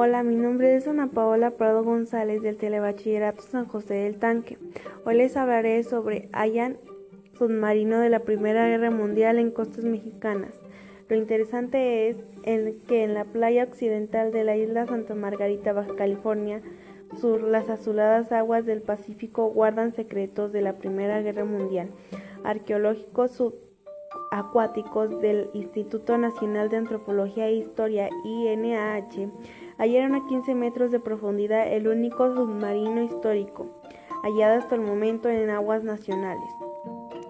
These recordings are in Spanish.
Hola, mi nombre es Ana Paola Prado González del Telebachillerato San José del Tanque. Hoy les hablaré sobre Ayan, submarino de la Primera Guerra Mundial en costas mexicanas. Lo interesante es que en la playa occidental de la isla Santa Margarita, Baja California Sur, las azuladas aguas del Pacífico guardan secretos de la Primera Guerra Mundial. Arqueológicos subacuáticos del Instituto Nacional de Antropología e Historia, INAH, hallaron a 15 metros de profundidad el único submarino histórico hallado hasta el momento en aguas nacionales.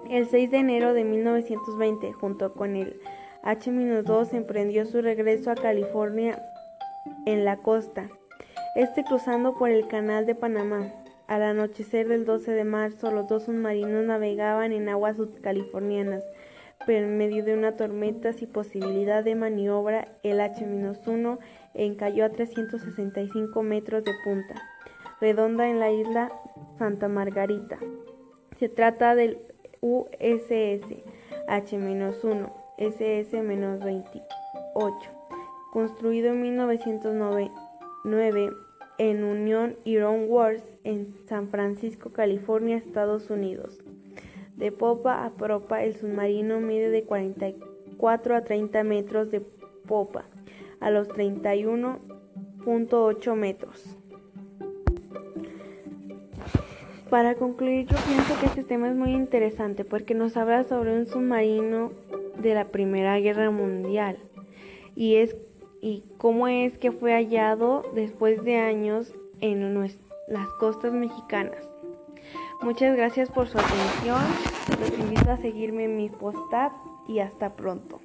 El 6 de enero de 1920, junto con el H-2, emprendió su regreso a California en la costa, este cruzando por el Canal de Panamá. Al anochecer del 12 de marzo, los dos submarinos navegaban en aguas subcalifornianas, pero en medio de una tormenta sin posibilidad de maniobra, el H-1 encalló a 365 metros de punta redonda en la isla Santa Margarita. Se trata del USS H-1 SS-28, construido en 1909 en Union Iron Works en San Francisco, California, Estados Unidos. De popa a propa, el submarino mide de 44 a 30 metros de popa a los 31.8 metros. Para concluir, yo pienso que este tema es muy interesante porque nos habla sobre un submarino de la Primera Guerra Mundial y es y cómo es que fue hallado después de años en las costas mexicanas. Muchas gracias por su atención. Los invito a seguirme en mi post y hasta pronto.